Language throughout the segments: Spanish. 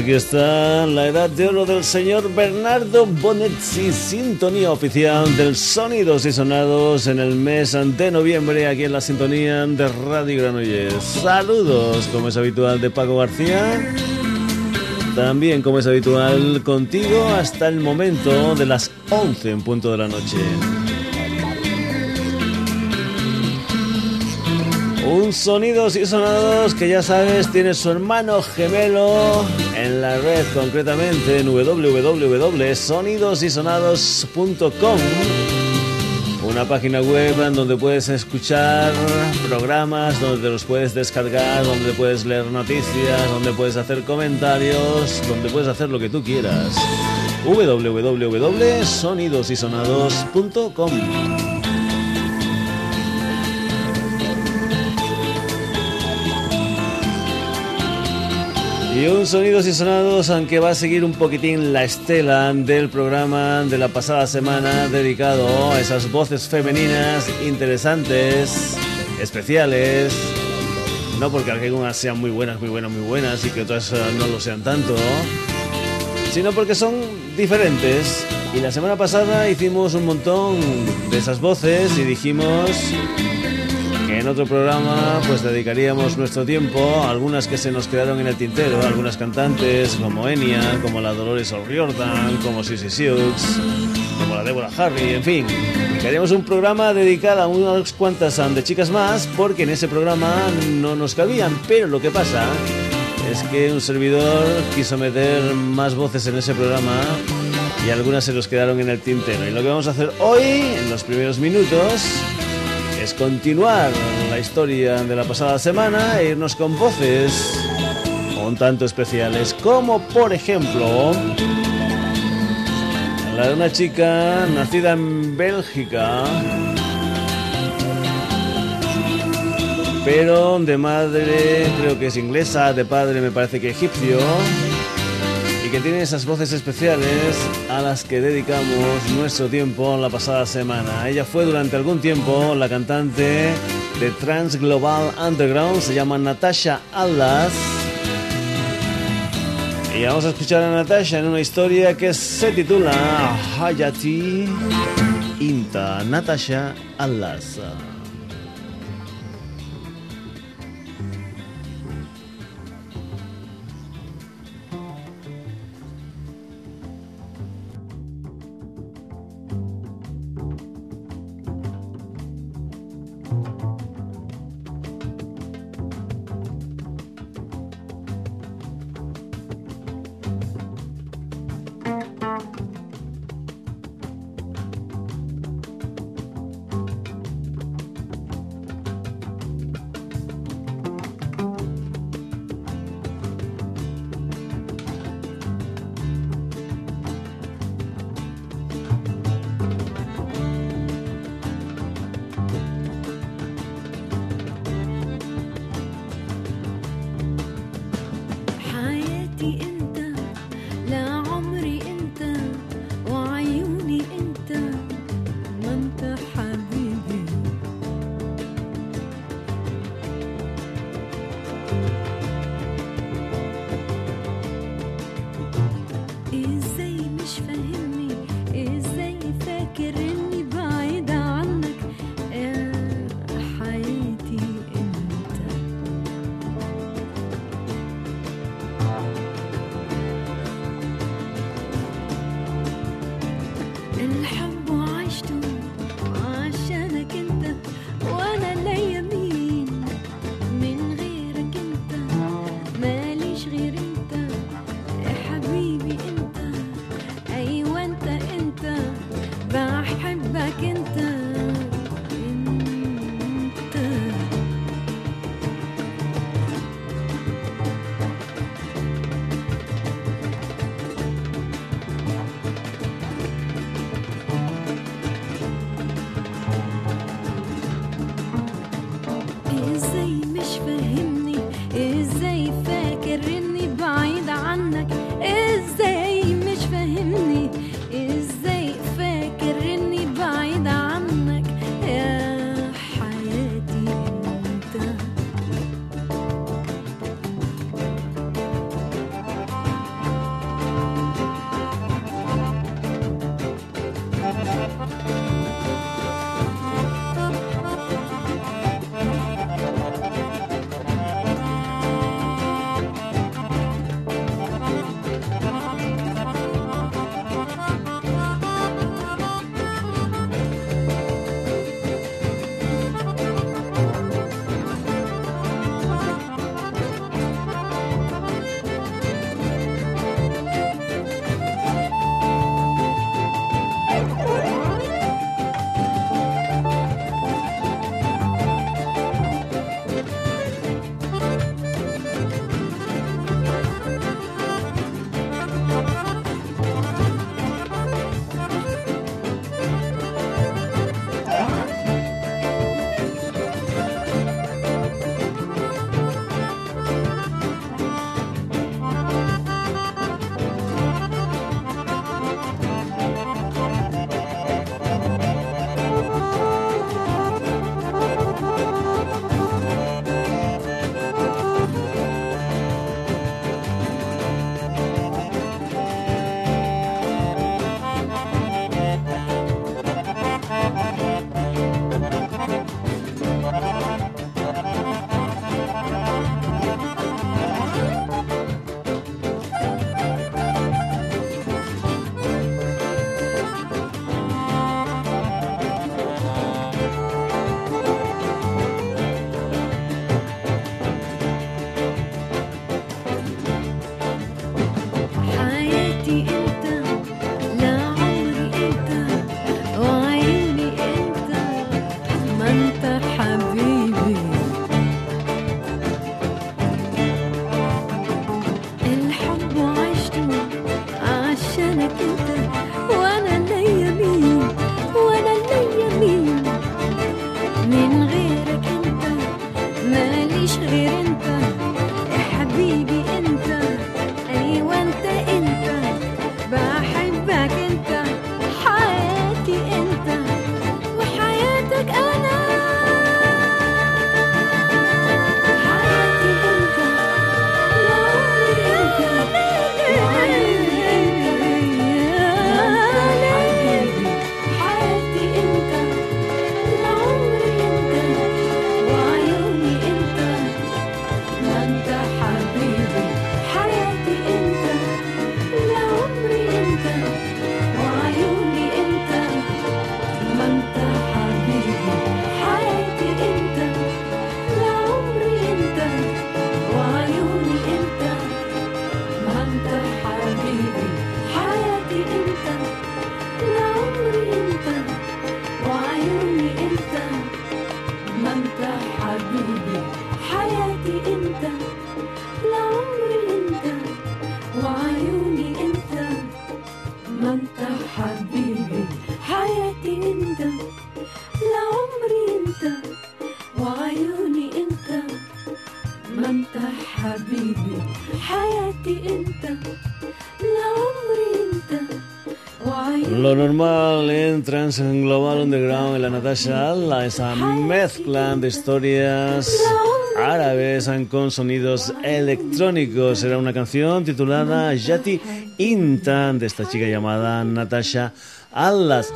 Aquí está la edad de oro del señor Bernardo Bonetti, sintonía oficial del Sonidos y Sonados en el mes de noviembre aquí en la sintonía de Radio Granollers. Saludos, como es habitual, de Paco García. También, como es habitual, contigo hasta el momento de las 11 en punto de la noche. Un sonidos y sonados que ya sabes tiene su hermano gemelo en la red, concretamente en www.sonidosysonados.com. Una página web donde puedes escuchar programas, donde los puedes descargar, donde puedes leer noticias, donde puedes hacer comentarios, donde puedes hacer lo que tú quieras. www.sonidosysonados.com Y un sonidos y sonados, aunque va a seguir un poquitín la estela del programa de la pasada semana dedicado a esas voces femeninas interesantes, especiales. No porque algunas sean muy buenas, muy buenas, muy buenas y que otras eh, no lo sean tanto, sino porque son diferentes. Y la semana pasada hicimos un montón de esas voces y dijimos en otro programa pues dedicaríamos nuestro tiempo a algunas que se nos quedaron en el tintero, algunas cantantes como Enya, como la Dolores O'Riordan, como Sissy Sioux, como la Deborah Harry, en fin. Queríamos un programa dedicado a unas cuantas de chicas más porque en ese programa no nos cabían, pero lo que pasa es que un servidor quiso meter más voces en ese programa y algunas se nos quedaron en el tintero. Y lo que vamos a hacer hoy, en los primeros minutos, es continuar la historia de la pasada semana e irnos con voces un tanto especiales, como por ejemplo la de una chica nacida en Bélgica, pero de madre creo que es inglesa, de padre me parece que egipcio que tiene esas voces especiales a las que dedicamos nuestro tiempo la pasada semana. Ella fue durante algún tiempo la cantante de Trans Global Underground, se llama Natasha Atlas. Y vamos a escuchar a Natasha en una historia que se titula Hayati Inta Natasha Atlas. thank you. Natasha Alla, esa mezcla de historias árabes con sonidos electrónicos. Era una canción titulada Yati Intan de esta chica llamada Natasha Allas.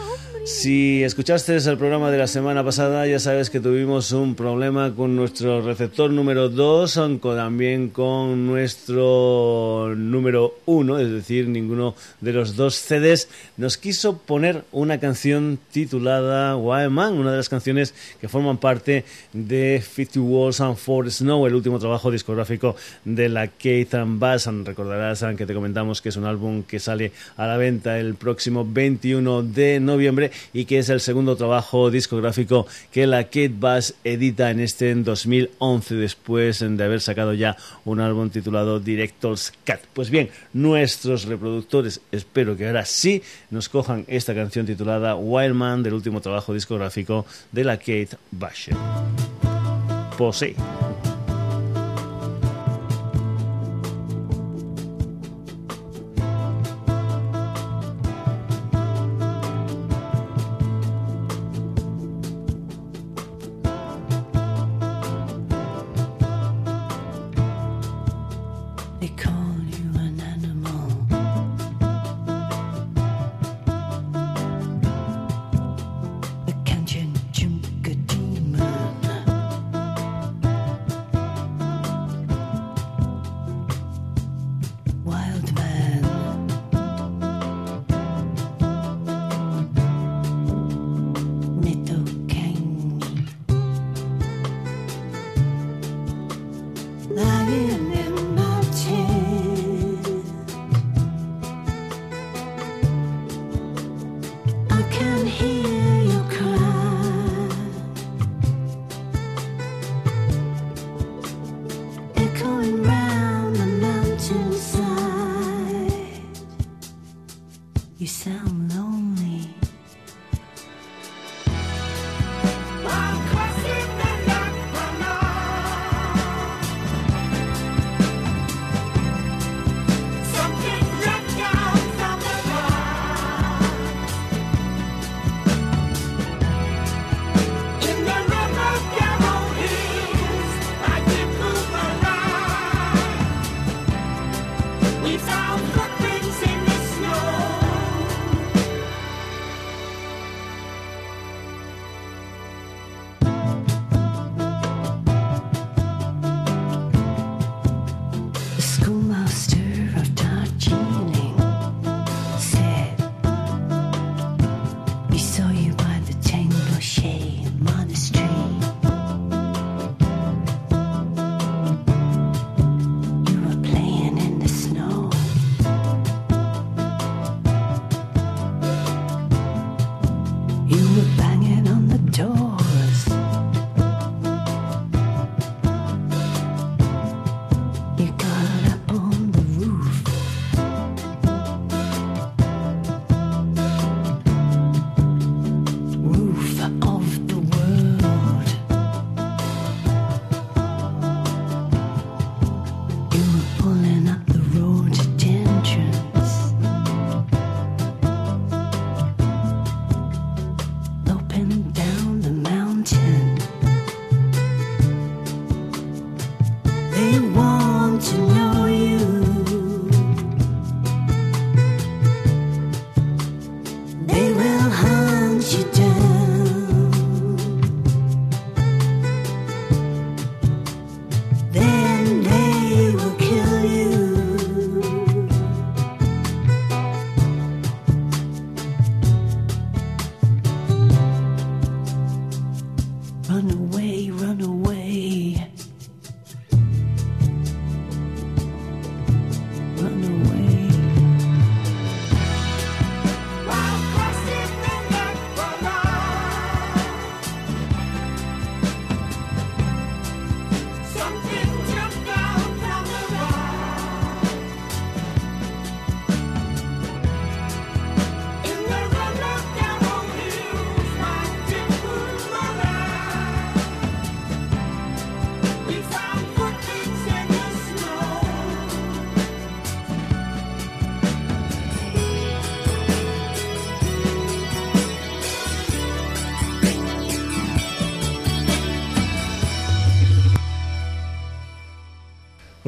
Si escuchaste el programa de la semana pasada, ya sabes que tuvimos un problema con nuestro receptor número 2, también con nuestro número 1, es decir, ninguno de los dos CDs nos quiso poner una canción titulada Wild Man, una de las canciones que forman parte de 50 Walls and For Snow, el último trabajo discográfico de la Keith Bass. Recordarás que te comentamos que es un álbum que sale a la venta el próximo 21 de noviembre y que es el segundo trabajo discográfico que la Kate Bass edita en este en 2011 después de haber sacado ya un álbum titulado Director's Cut. Pues bien, nuestros reproductores espero que ahora sí nos cojan esta canción titulada Wildman del último trabajo discográfico de la Kate Bass. Posee. You sound low.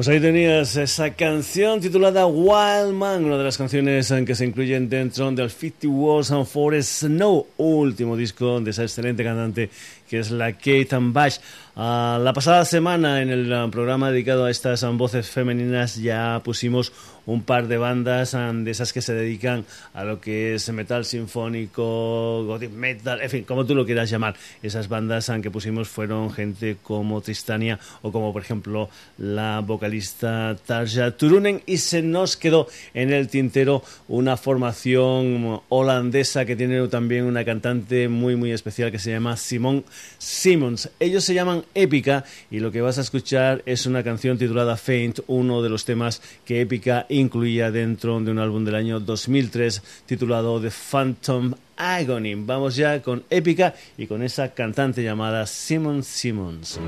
Pues ahí tenías esa canción titulada Wild Man, una de las canciones que se incluyen dentro del 50 Wars and Forest Snow, último disco de esa excelente cantante que es la Kate Bash. Ah, la pasada semana en el ah, programa dedicado a estas ah, voces femeninas ya pusimos un par de bandas de esas que se dedican a lo que es metal sinfónico, gothic metal, en fin, como tú lo quieras llamar. Esas bandas que pusimos fueron gente como Tristania o como por ejemplo la vocalista Tarja Turunen y se nos quedó en el tintero una formación holandesa que tiene también una cantante muy muy especial que se llama Simon Simmons. Ellos se llaman Épica y lo que vas a escuchar es una canción titulada Faint, uno de los temas que Épica incluía dentro de un álbum del año 2003 titulado The Phantom Agony. Vamos ya con Épica y con esa cantante llamada Simon Simmons.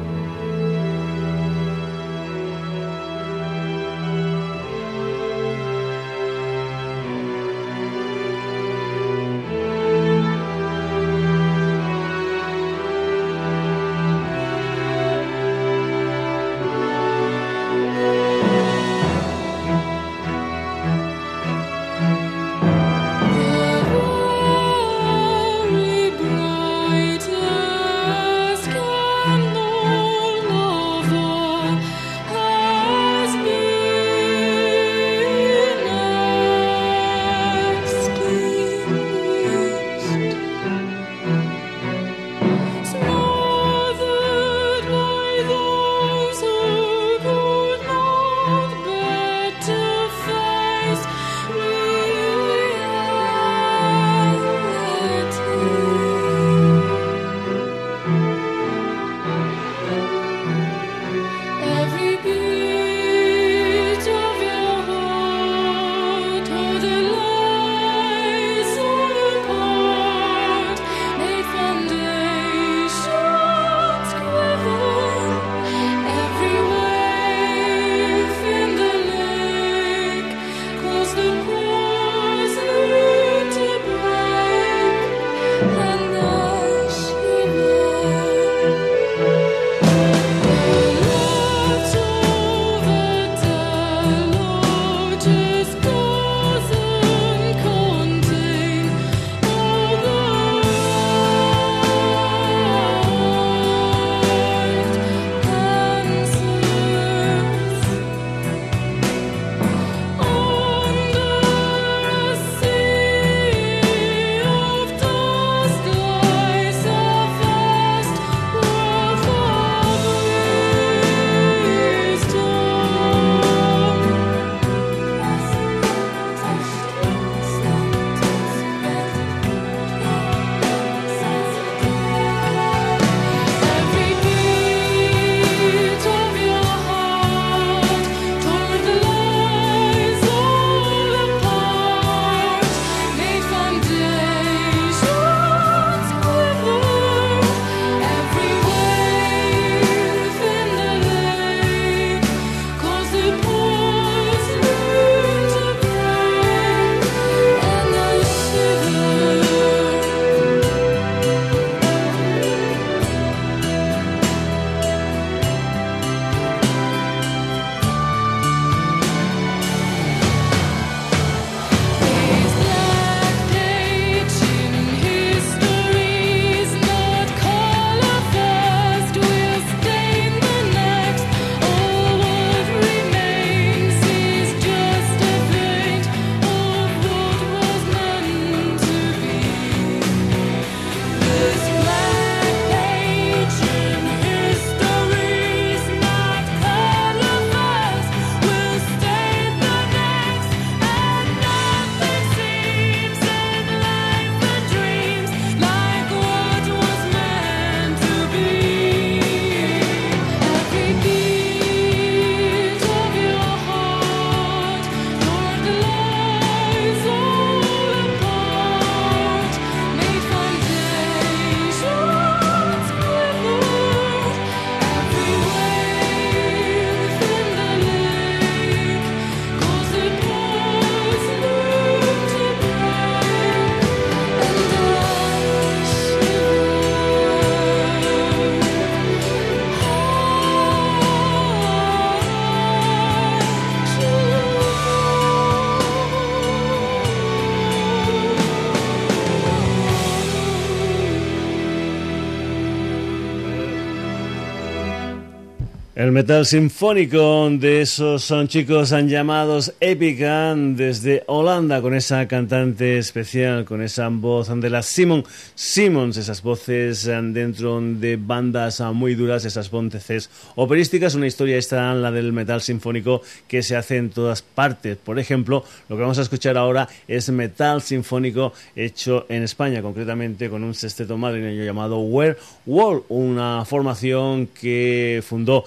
Metal sinfónico de esos son chicos han llamados Epica desde Holanda con esa cantante especial, con esa voz de la Simon Simmons, esas voces dentro de bandas muy duras, esas voces operísticas, una historia esta, la del metal sinfónico que se hace en todas partes. Por ejemplo, lo que vamos a escuchar ahora es metal sinfónico hecho en España, concretamente con un sexteto madrileño llamado Where World, una formación que fundó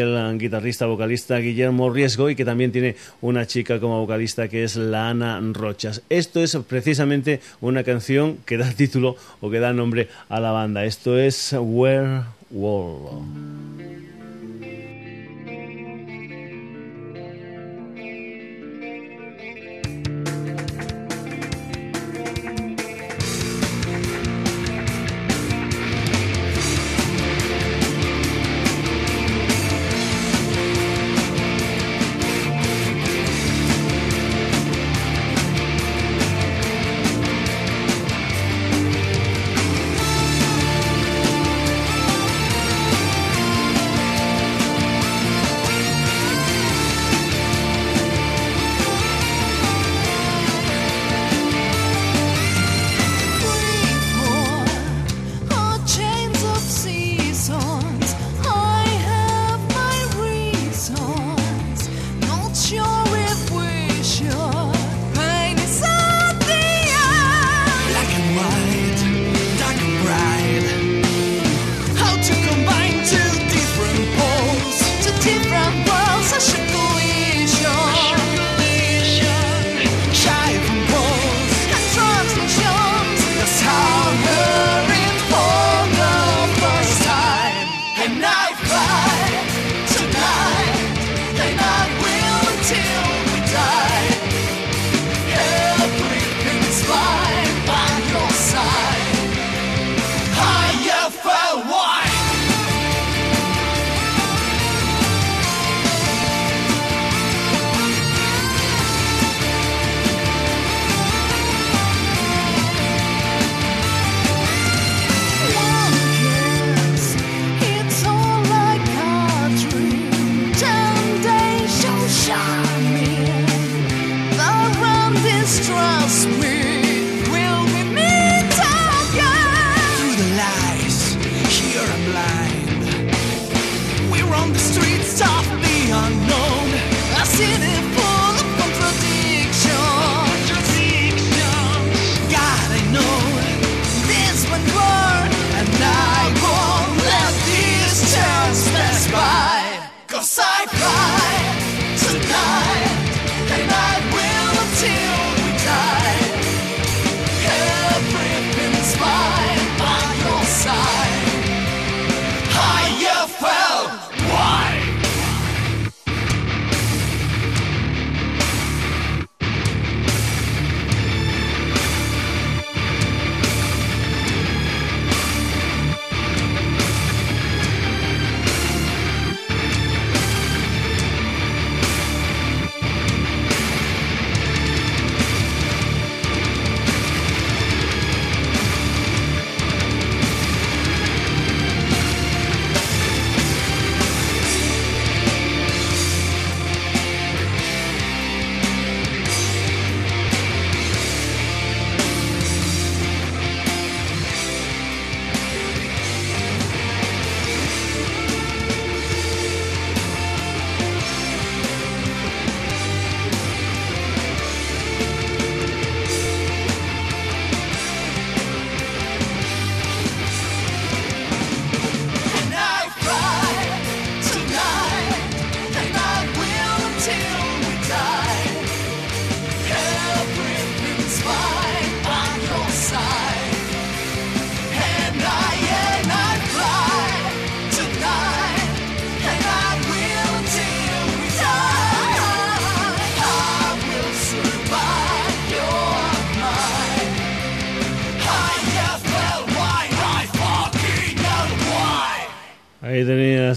el guitarrista vocalista Guillermo Riesgo y que también tiene una chica como vocalista que es la Ana Rochas. Esto es precisamente una canción que da título o que da nombre a la banda. Esto es Where.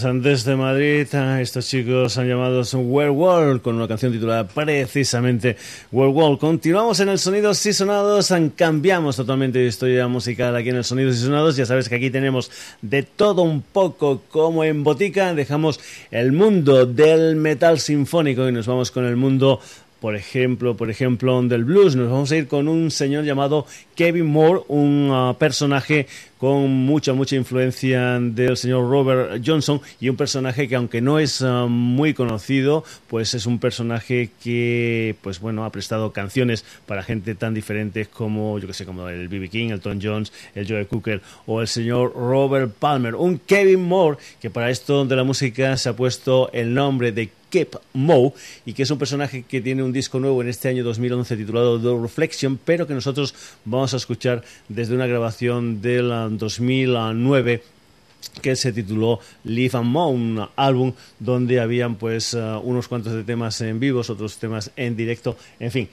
Tenías antes de Madrid estos chicos han llamado World con una canción titulada precisamente World. Continuamos en el Sonidos y Sonados, cambiamos totalmente de historia musical aquí en el Sonidos y Sonados. Ya sabes que aquí tenemos de todo un poco como en botica. Dejamos el mundo del metal sinfónico y nos vamos con el mundo por ejemplo, por ejemplo, del blues. Nos vamos a ir con un señor llamado Kevin Moore, un ah, personaje con mucha, mucha influencia del señor Robert Johnson y un personaje que aunque no es ah, muy conocido, pues es un personaje que, pues bueno, ha prestado canciones para gente tan diferente como, yo que sé, como el B.B. King, el Tom Jones, el Joe Cooker o el señor Robert Palmer. Un Kevin Moore que para esto de la música se ha puesto el nombre de Kip Moe y que es un personaje que tiene un disco nuevo en este año 2011 titulado The Reflection, pero que nosotros vamos a escuchar desde una grabación del 2009 que se tituló Live and Moe, un álbum donde habían pues uh, unos cuantos de temas en vivos, otros temas en directo, en fin,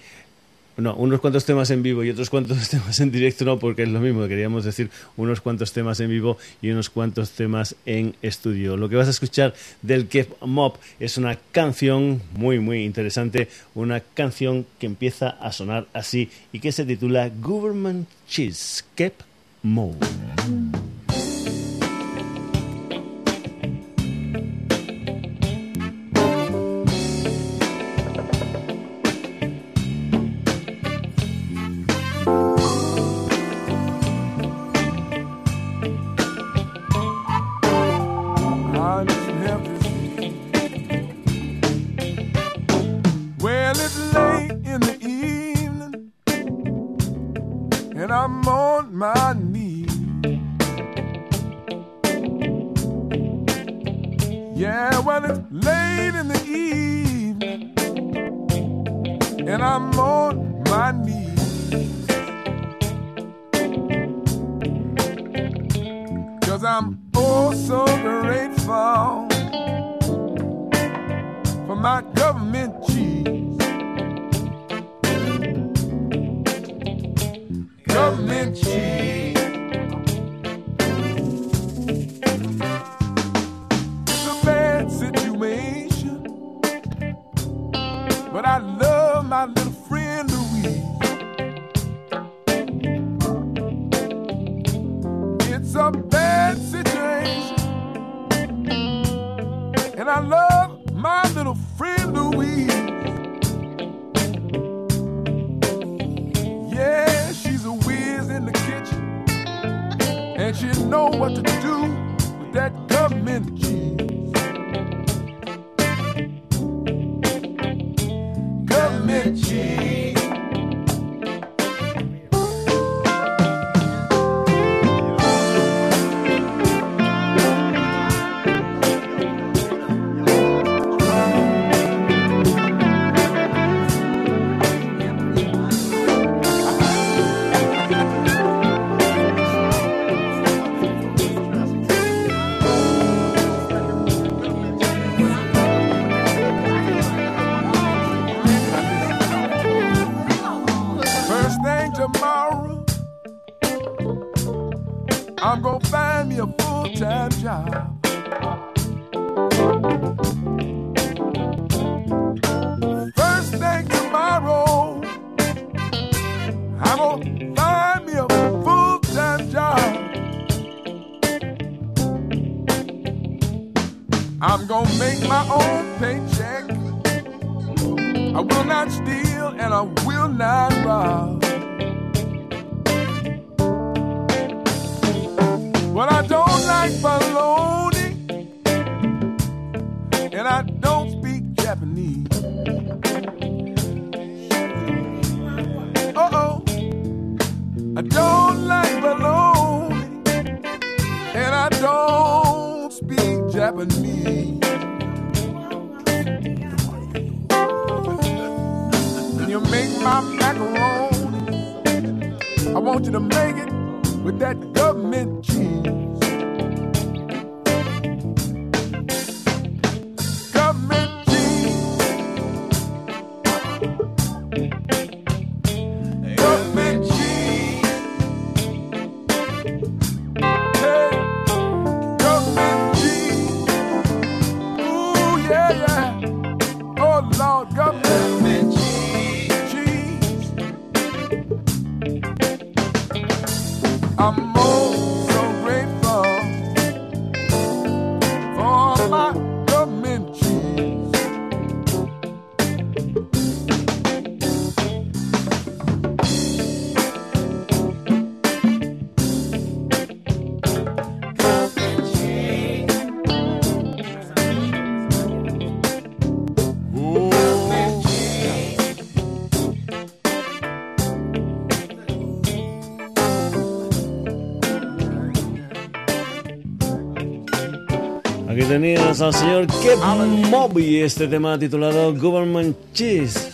no, unos cuantos temas en vivo y otros cuantos temas en directo no, porque es lo mismo, queríamos decir unos cuantos temas en vivo y unos cuantos temas en estudio. Lo que vas a escuchar del Keep Mob es una canción muy, muy interesante, una canción que empieza a sonar así y que se titula Government Cheese, Keep I'm oh so grateful for my government cheese. Government cheese. make my own paycheck. I will not steal and I will not rob. But I don't like baloney, and I don't speak Japanese. Uh oh, I don't like baloney, and I don't speak Japanese. you make my macaroni, I want you to make it with that government cheese. Mob. al señor Kev Moby, este tema titulado Government Cheese,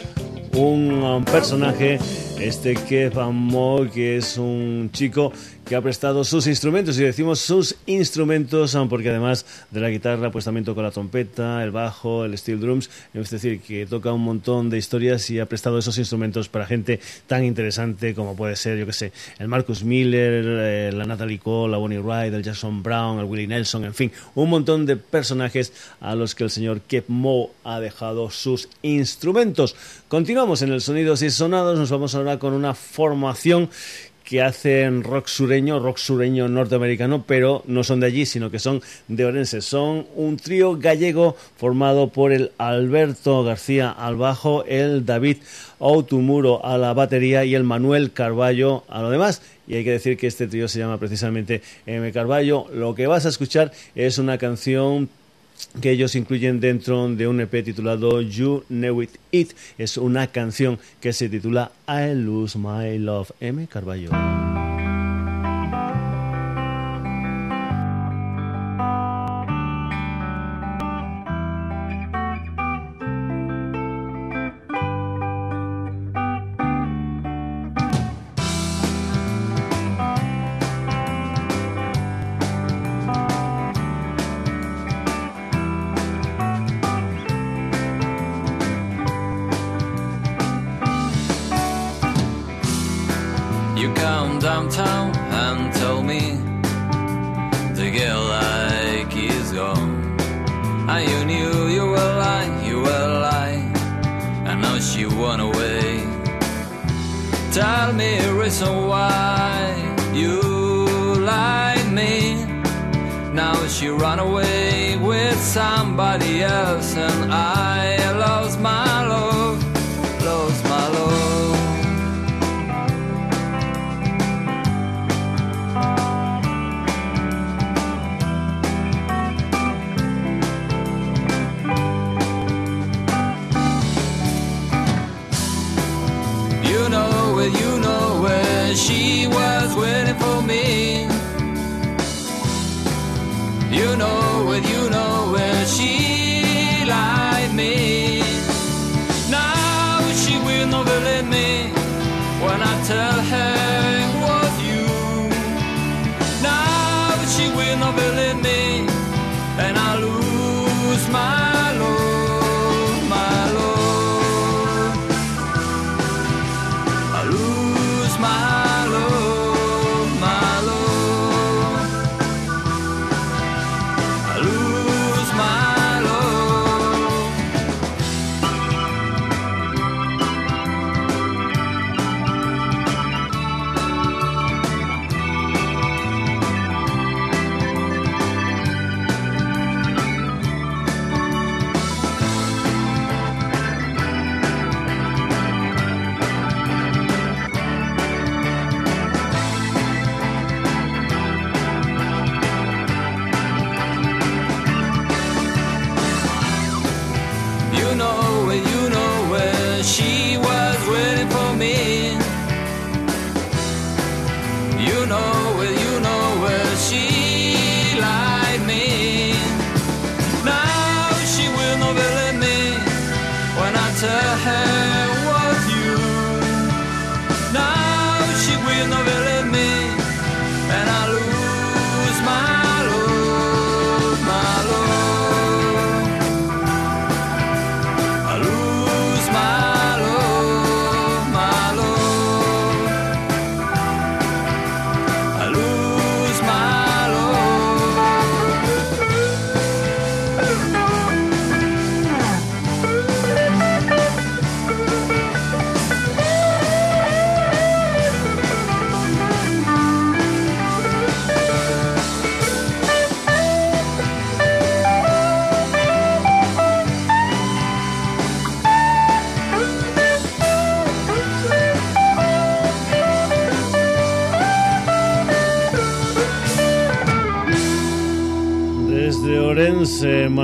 un um, personaje, este Kev Moby, que es un chico que ha prestado sus instrumentos y decimos sus instrumentos porque además de la guitarra pues también toca la trompeta, el bajo, el steel drums, es decir, que toca un montón de historias y ha prestado esos instrumentos para gente tan interesante como puede ser, yo que sé, el Marcus Miller, eh, la Natalie Cole, la Bonnie Wright, el Jackson Brown, el Willie Nelson, en fin, un montón de personajes a los que el señor Kev Mo ha dejado sus instrumentos. Continuamos en el Sonidos y Sonados, nos vamos ahora con una formación que hacen rock sureño, rock sureño norteamericano, pero no son de allí, sino que son de Orense. Son un trío gallego formado por el Alberto García al bajo, el David Autumuro a la batería y el Manuel Carballo a lo demás. Y hay que decir que este trío se llama precisamente M. Carballo. Lo que vas a escuchar es una canción que ellos incluyen dentro de un EP titulado You Know It It. Es una canción que se titula I Lose My Love. M. Carballo. and I lost my love, lost my love. You know where, you know where she was waiting for me. You know it, you know.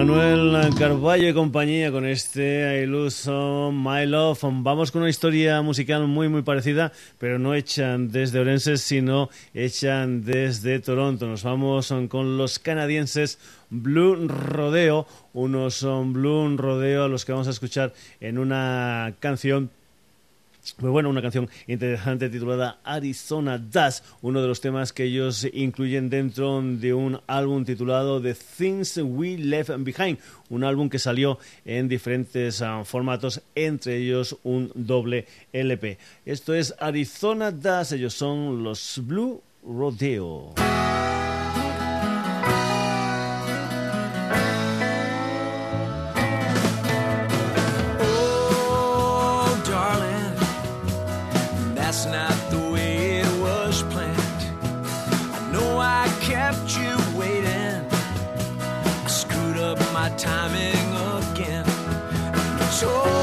Manuel Carballo y compañía con este Iluso My Love. Vamos con una historia musical muy muy parecida, pero no hecha desde Orense, sino hecha desde Toronto. Nos vamos con los canadienses Blue Rodeo, unos son Blue Rodeo a los que vamos a escuchar en una canción pues bueno, una canción interesante titulada Arizona Dust, uno de los temas que ellos incluyen dentro de un álbum titulado The Things We Left Behind, un álbum que salió en diferentes ah, formatos, entre ellos un doble LP. Esto es Arizona Dust, ellos son los Blue Rodeo. That's not the way it was planned. I know I kept you waiting. I screwed up my timing again. I told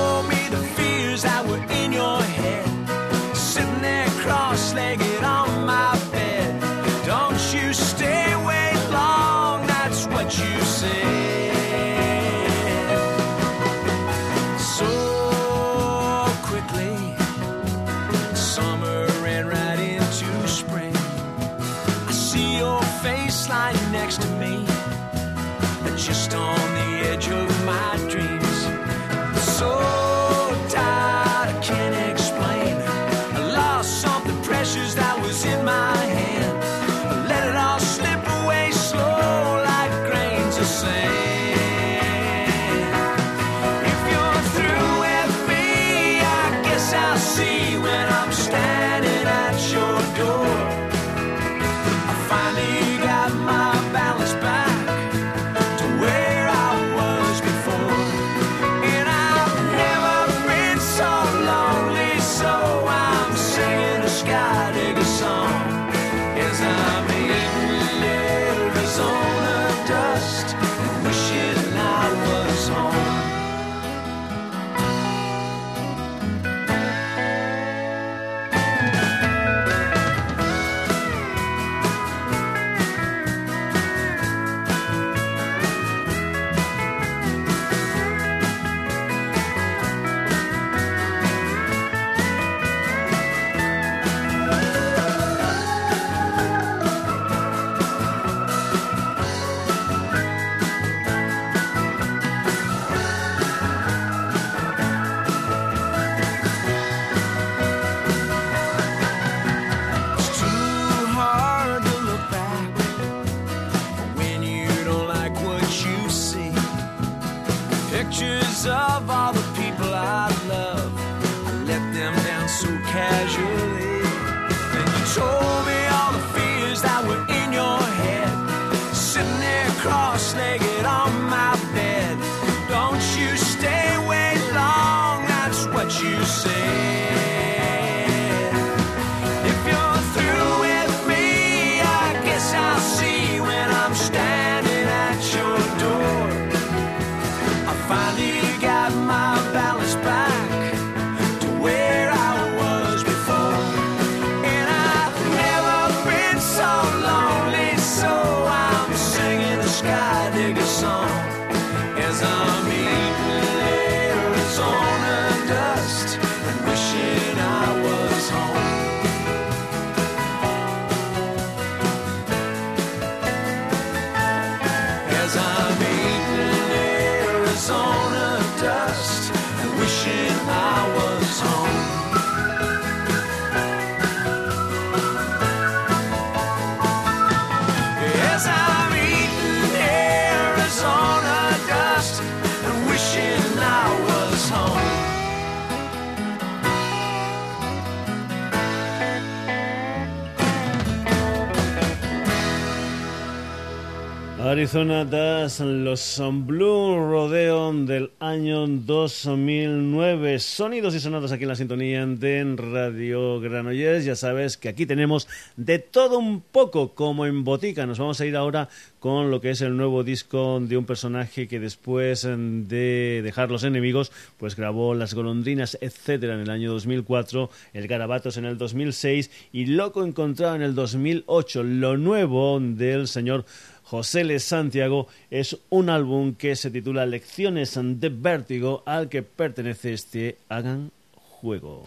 of Arizona Das, los Blue Rodeo del año 2009. Sonidos y sonados aquí en la sintonía de Radio Granollers. Ya sabes que aquí tenemos de todo un poco como en botica. Nos vamos a ir ahora con lo que es el nuevo disco de un personaje que después de dejar los enemigos, pues grabó Las golondrinas, etcétera, en el año 2004, El Garabatos en el 2006 y Loco Encontrado en el 2008. Lo nuevo del señor José Le Santiago es un álbum que se titula Lecciones de Vértigo al que pertenece este Hagan Juego.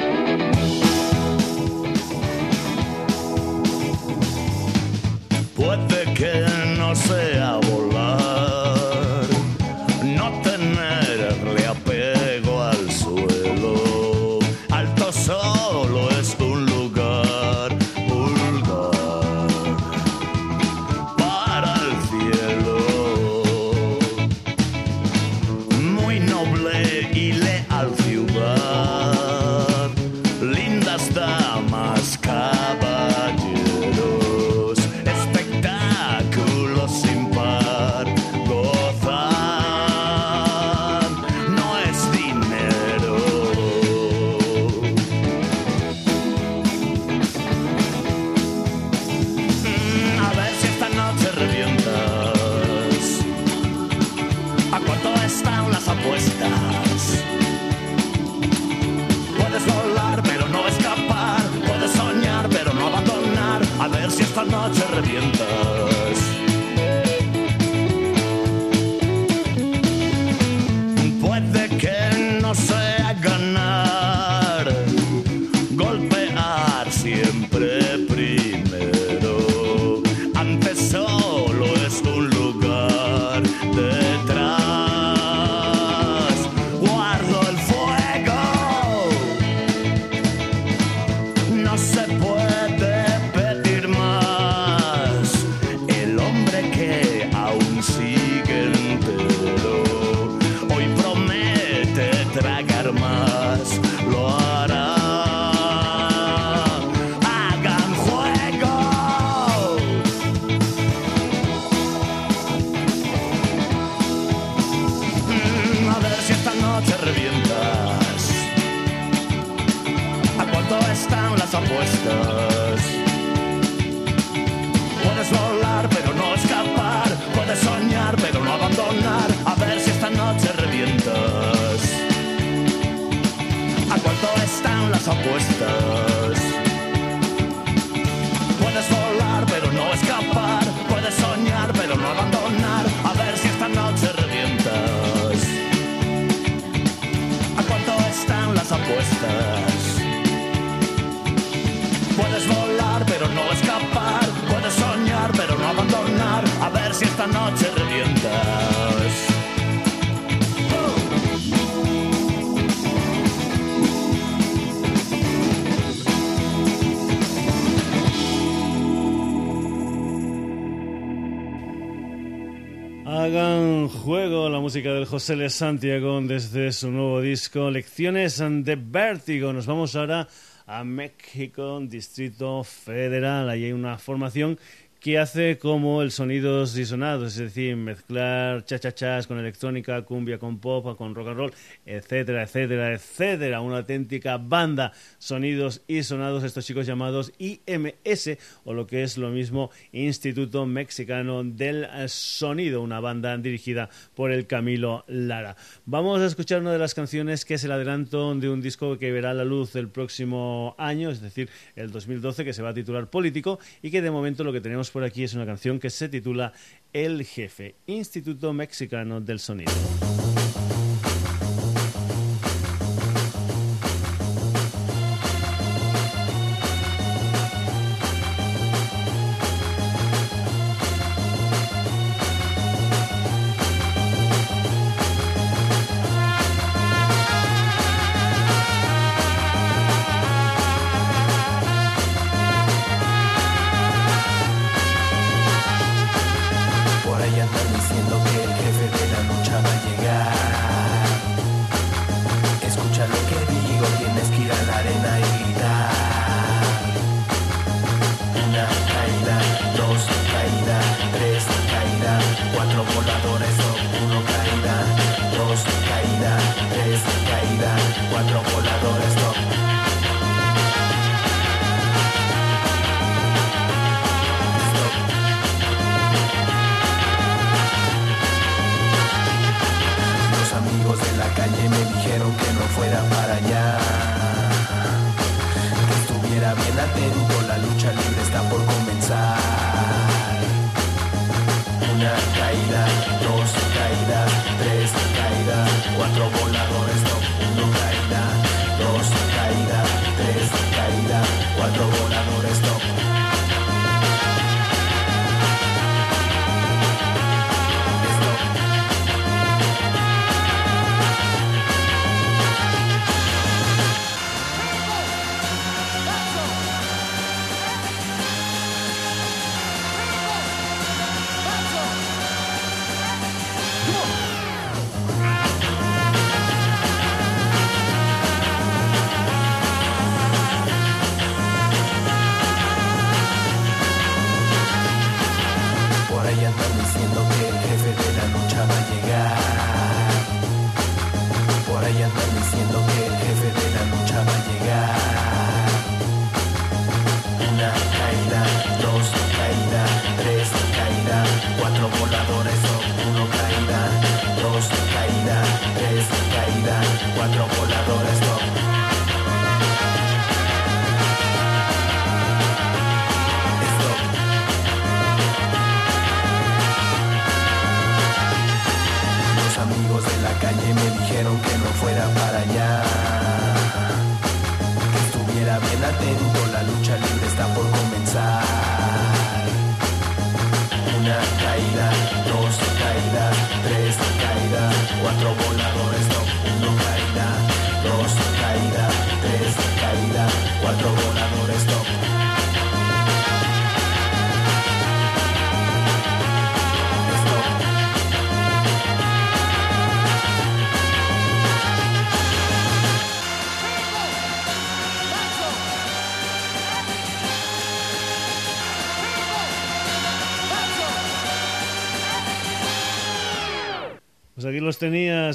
Del José Le Santiago desde su nuevo disco Lecciones de Vértigo. Nos vamos ahora a México, Distrito Federal. Ahí hay una formación que hace como el sonidos disonados, es decir, mezclar chachachas con electrónica, cumbia con pop, con rock and roll, etcétera, etcétera, etcétera. Una auténtica banda, sonidos y sonados, estos chicos llamados IMS, o lo que es lo mismo, Instituto Mexicano del Sonido, una banda dirigida por el Camilo Lara. Vamos a escuchar una de las canciones que es el adelanto de un disco que verá la luz el próximo año, es decir, el 2012, que se va a titular Político, y que de momento lo que tenemos por aquí es una canción que se titula El Jefe, Instituto Mexicano del Sonido.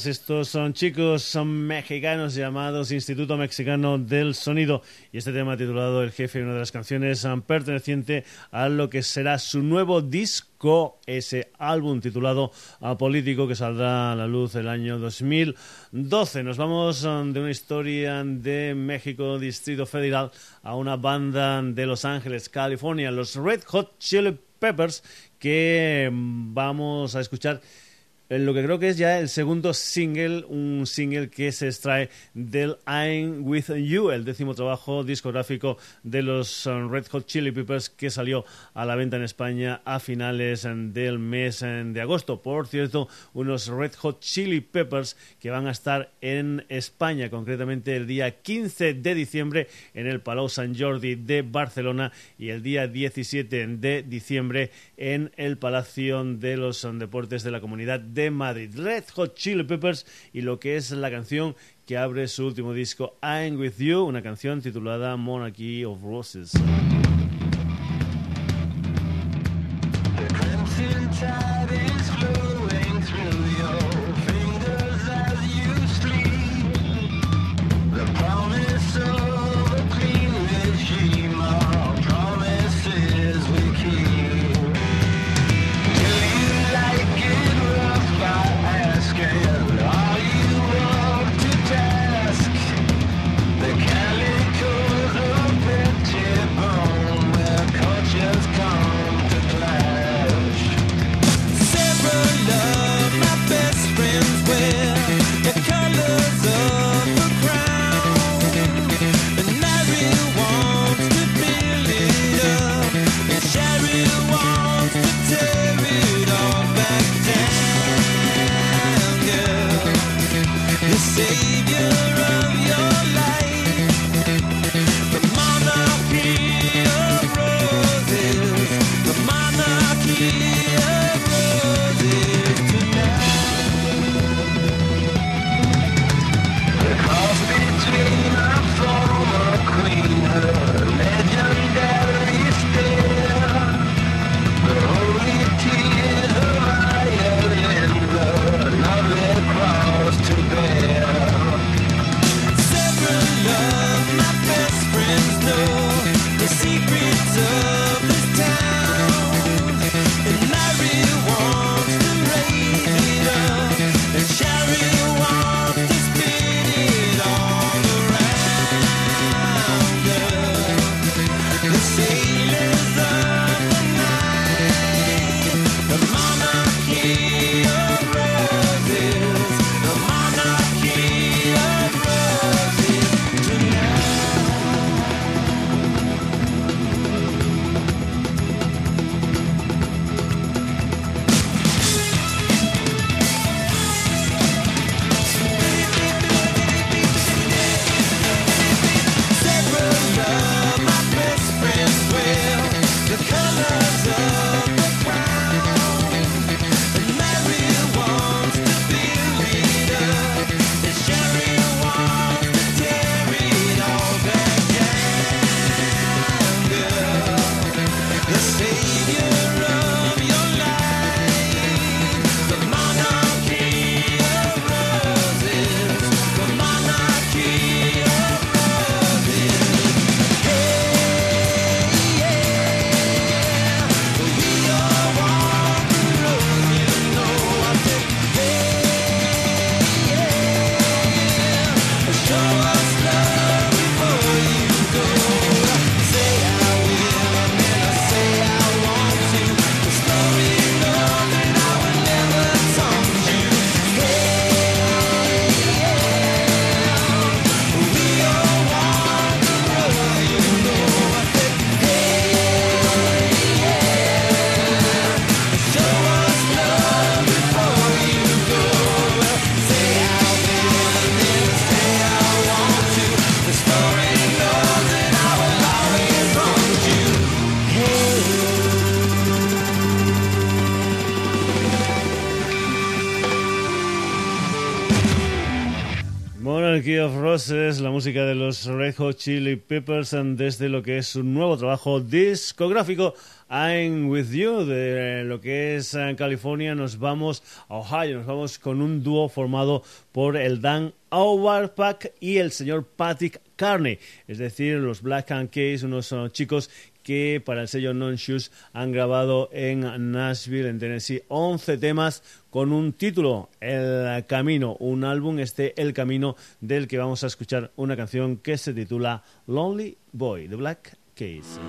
Estos son chicos, son mexicanos llamados Instituto Mexicano del Sonido y este tema titulado El Jefe, una de las canciones perteneciente a lo que será su nuevo disco, ese álbum titulado Político que saldrá a la luz el año 2012. Nos vamos um, de una historia de México, Distrito Federal, a una banda de Los Ángeles, California, los Red Hot Chili Peppers, que um, vamos a escuchar lo que creo que es ya el segundo single, un single que se extrae del I'm With You, el décimo trabajo discográfico de los um, Red Hot Chili Peppers que salió a la venta en España a finales um, del mes de agosto. Por cierto, unos Red Hot Chili Peppers que van a estar en España, concretamente el día 15 de diciembre en el Palau Sant Jordi de Barcelona y el día 17 de diciembre en el Palacio de los Deportes de la Comunidad de Madrid, Red Hot Chili Peppers y lo que es la canción que abre su último disco I'm With You, una canción titulada Monarchy of Roses. Música de los Red Hot Chili Peppers desde lo que es su nuevo trabajo discográfico I'm With You, de lo que es eh, California, nos vamos a Ohio, nos vamos con un dúo formado por el Dan Auerbach y el señor Patrick Carney, es decir, los Black and Case, unos uh, chicos que para el sello Non Shoes han grabado en Nashville, en Tennessee, 11 temas con un título, El Camino, un álbum, este El Camino, del que vamos a escuchar una canción que se titula Lonely Boy, The Black Case.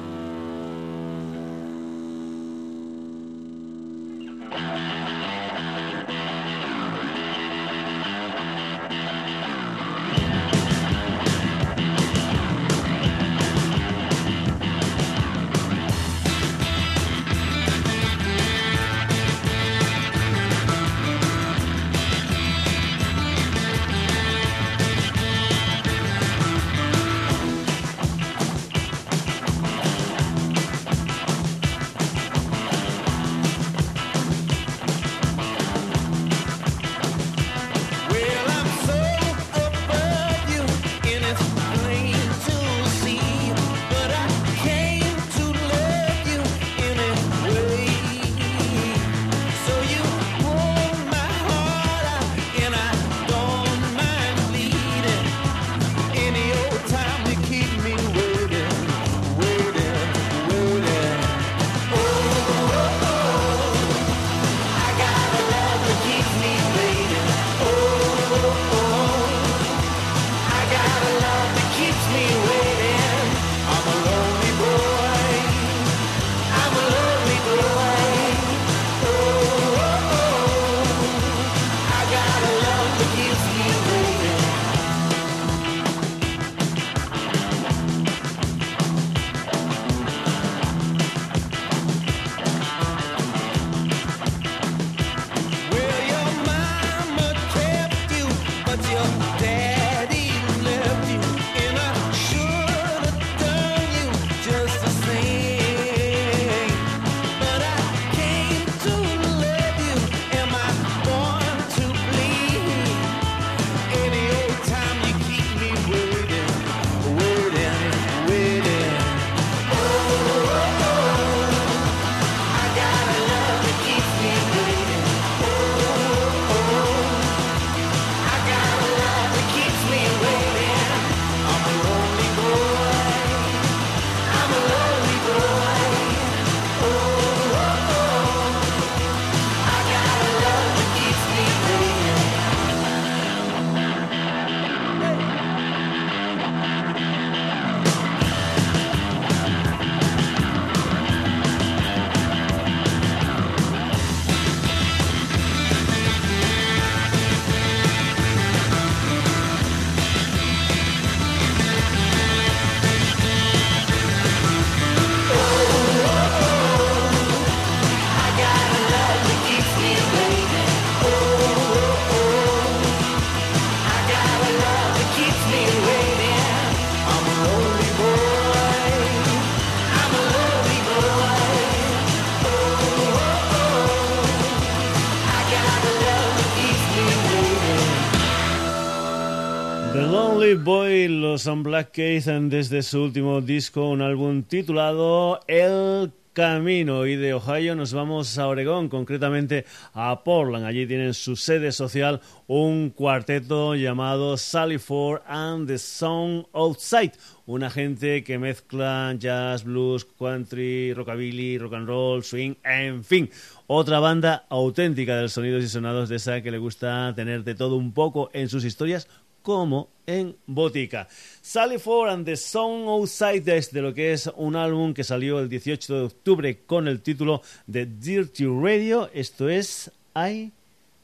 Son Black Case desde su último disco, un álbum titulado El Camino. Y de Ohio nos vamos a Oregón, concretamente a Portland. Allí tienen su sede social un cuarteto llamado Sally Ford and the Song Outside. Una gente que mezcla jazz, blues, country, rockabilly, rock and roll, swing, en fin. Otra banda auténtica del sonidos y sonados de esa que le gusta tener de todo un poco en sus historias como en Botica. Sally Ford and the Song Outside de lo que es un álbum que salió el 18 de octubre con el título de Dirty Radio. Esto es I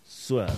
Swear.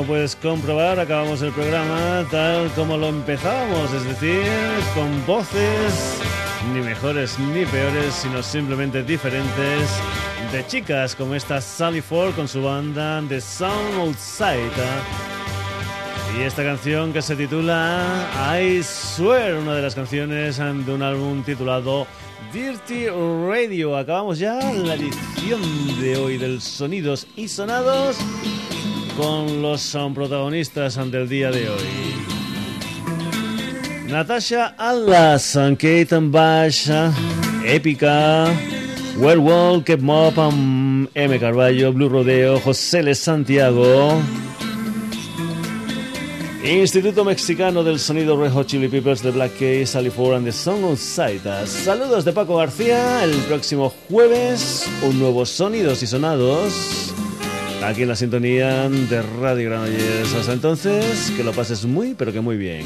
Como puedes comprobar, acabamos el programa tal como lo empezábamos, es decir, con voces ni mejores ni peores, sino simplemente diferentes de chicas como esta Sally Ford con su banda The Sound Outside. Y esta canción que se titula I Swear, una de las canciones de un álbum titulado Dirty Radio. Acabamos ya la edición de hoy del Sonidos y Sonados con los protagonistas del día de hoy. Natasha Alas, Kate Bash, Épica, Werewolf, Keep Mop, M. Carballo, Blue Rodeo, José Le Santiago. Instituto Mexicano del Sonido Red Hot Chili Peppers de Black Case, Sally and the Song of Sight. Saludos de Paco García. El próximo jueves, un nuevo Sonidos y Sonados. Aquí en la sintonía de Radio Granollers. Hasta entonces, que lo pases muy, pero que muy bien.